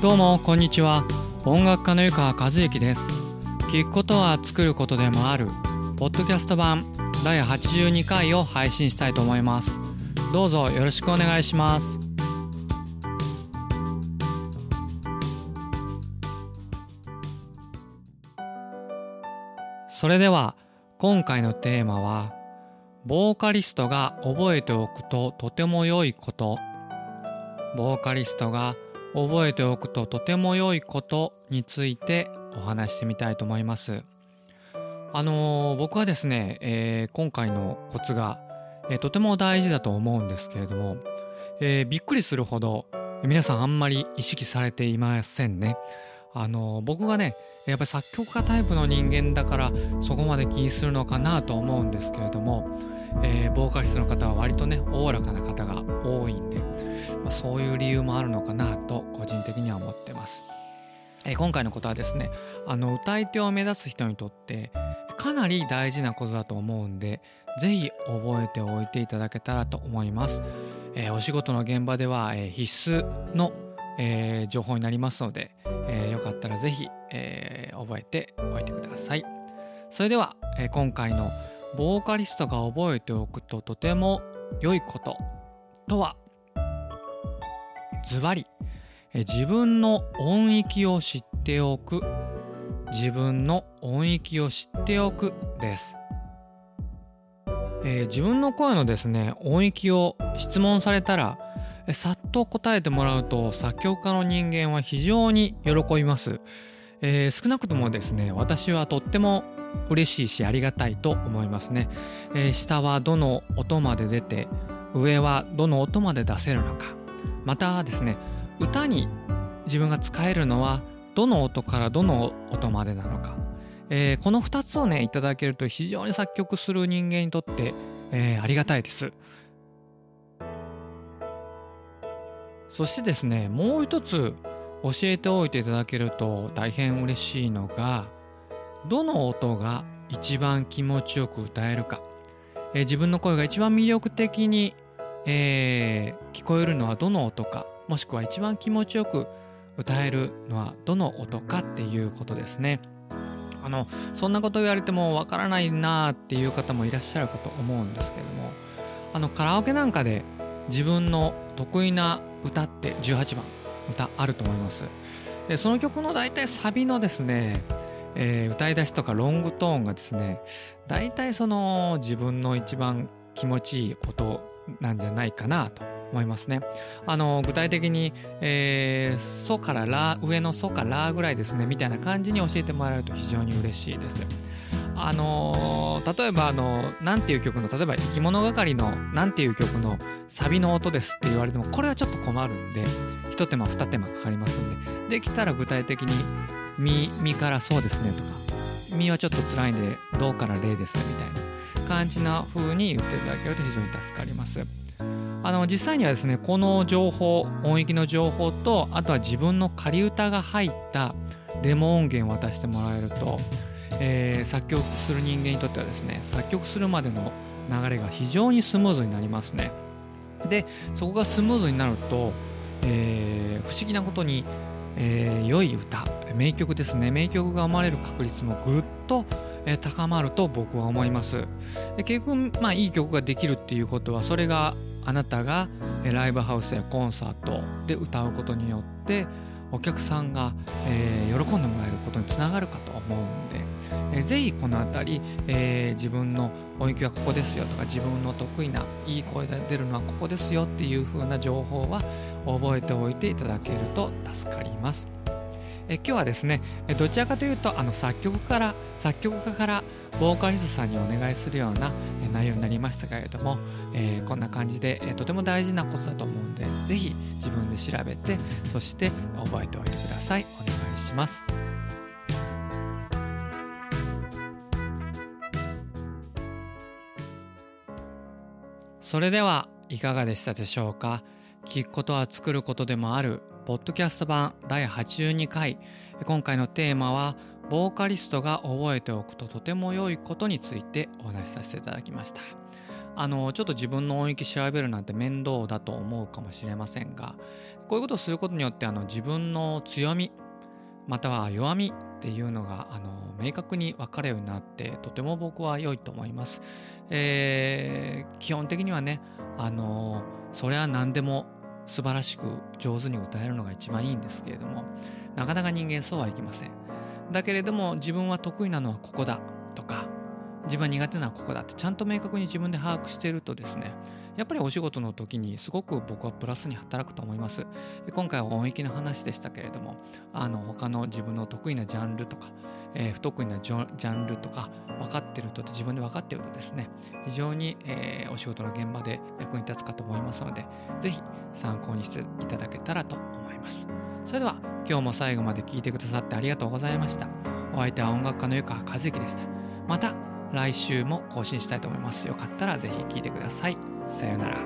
どうもこんにちは。音楽家の湯川和之です。聞くことは作ることでもある。ポッドキャスト版第82回を配信したいと思います。どうぞよろしくお願いします。それでは今回のテーマはボーカリストが覚えておくととても良いこと。ボーカリストが覚えておくととても良いことについてお話してみたいと思います。あのー、僕はですね、えー、今回のコツが、えー、とても大事だと思うんですけれども、えびっくりするほど皆さんあんまり意識されていませんね。あの僕がねやっぱり作曲家タイプの人間だからそこまで気にするのかなと思うんですけれども、えー、ボーカリストの方は割とねおおらかな方が多いんで、まあ、そういう理由もあるのかなと個人的には思ってます。え、今回のことはですねあの歌い手を目指す人にとってかなり大事なことだと思うんで是非覚えておいていただけたらと思います。えー、お仕事の現場では、え必須のえー、情報になりますので、えー、よかったらぜひ、え、覚えておいてください。それでは、え、今回のボーカリストが覚えておくととても良いこととはズバリ。自分の音域を知っておく。自分の音域を知っておくです、えー、自分の声のですね音域を質問されたらさっと答えてもらうと作曲家の人間は非常に喜びます、えー、少なくともですね私はとっても嬉しいしありがたいと思いますね、えー、下はどの音まで出て上はどの音まで出せるのか。またですね歌に自分が使えるのはどの音からどの音までなのか、えー、この2つをねいただけると非常に作曲する人間にとって、えー、ありがたいです。そしてですねもう一つ教えておいていただけると大変嬉しいのがどの音が一番気持ちよく歌えるか、えー、自分の声が一番魅力的に、えー、聞こえるのはどの音かもしくは一番気持ちよく歌えるのはどの音かっていうことですね。あのそんなこと言われてもわからないなーっていう方もいらっしゃるかと思うんですけどもあのカラオケなんかで自分の得意な歌って18番歌あると思いますでその曲の大体サビのですね、えー、歌い出しとかロングトーンがですね大体その自分の一番気持ちいい音なんじゃないかなと思いますね。あの具体的に、えー、ソからラ上のソかラぐらいですねみたいな感じに教えてもらえると非常に嬉しいです。あのー、例えばあのなんていう曲の例えば「生き物係」のなんていう曲のサビの音ですって言われてもこれはちょっと困るんで一手間二手間かかりますんでできたら具体的に「み」みから「そうですね」とか「み」はちょっと辛いんで「どうから「れ」ですねみたいな感じな風に言っていただけると非常に助かります。あの実際にはですねこの情報音域の情報とあとは自分の仮歌が入ったデモ音源を渡してもらえるとえー、作曲する人間にとってはですね作曲するまでの流れが非常にスムーズになりますねでそこがスムーズになると、えー、不思議なことに、えー、良い歌名曲ですね名曲が生まれる確率もぐっと、え、高まると僕は思いますで結局、まあ、いい曲ができるっていうことはそれがあなたがライブハウスやコンサートで歌うことによってお客さんが、えー、喜んでもらえることにつながるかと思うんで、えー、ぜひこの辺り、えー、自分の音域はここですよとか自分の得意ないい声が出るのはここですよっていう風な情報は覚えておいていただけると助かります。え今日はですねどちらかというとあの作曲から作曲家からボーカリストさんにお願いするような内容になりましたけれども、えー、こんな感じで、え、とても大事なことだと思うんで是非自分で調べてそして覚えておいてください。お願いします。それではいかがでしたでしょうか？聞くことは作ることでもある。ポッドキャスト版第82回今回のテーマはボーカリストが覚えておくととても良いことについてお話しさせていただきましたあのちょっと自分の音域調べるなんて面倒だと思うかもしれませんがこういうことをすることによってあの自分の強みまたは弱みっていうのがあの明確に分かるようになってとても僕は良いと思います。えー、基本的にはねあのそれは何でも素晴らしく上手に歌えるのが一番いいんですけれどもなかなか人間そうはいきません。だけれども自分は得意なのはここだとか自分は苦手なのはここだってちゃんと明確に自分で把握してるとですねやっぱりお仕事の時にすごく僕はプラスに働くと思います。今回は音域の話でしたけれどもあの他の自分の得意なジャンルとか、えー、不得意なジャンルとか分かってると自分で分かってるとですね。非常に、えー、お仕事の現場で役に立つかと思いますので是非参考にしていただけたらと思います。それでは今日も最後まで聞いてくださってありがとうございました。お相手は音楽家の湯川和之でした。また来週も更新したいと思います。よかったら是非聴いてください。さようなら。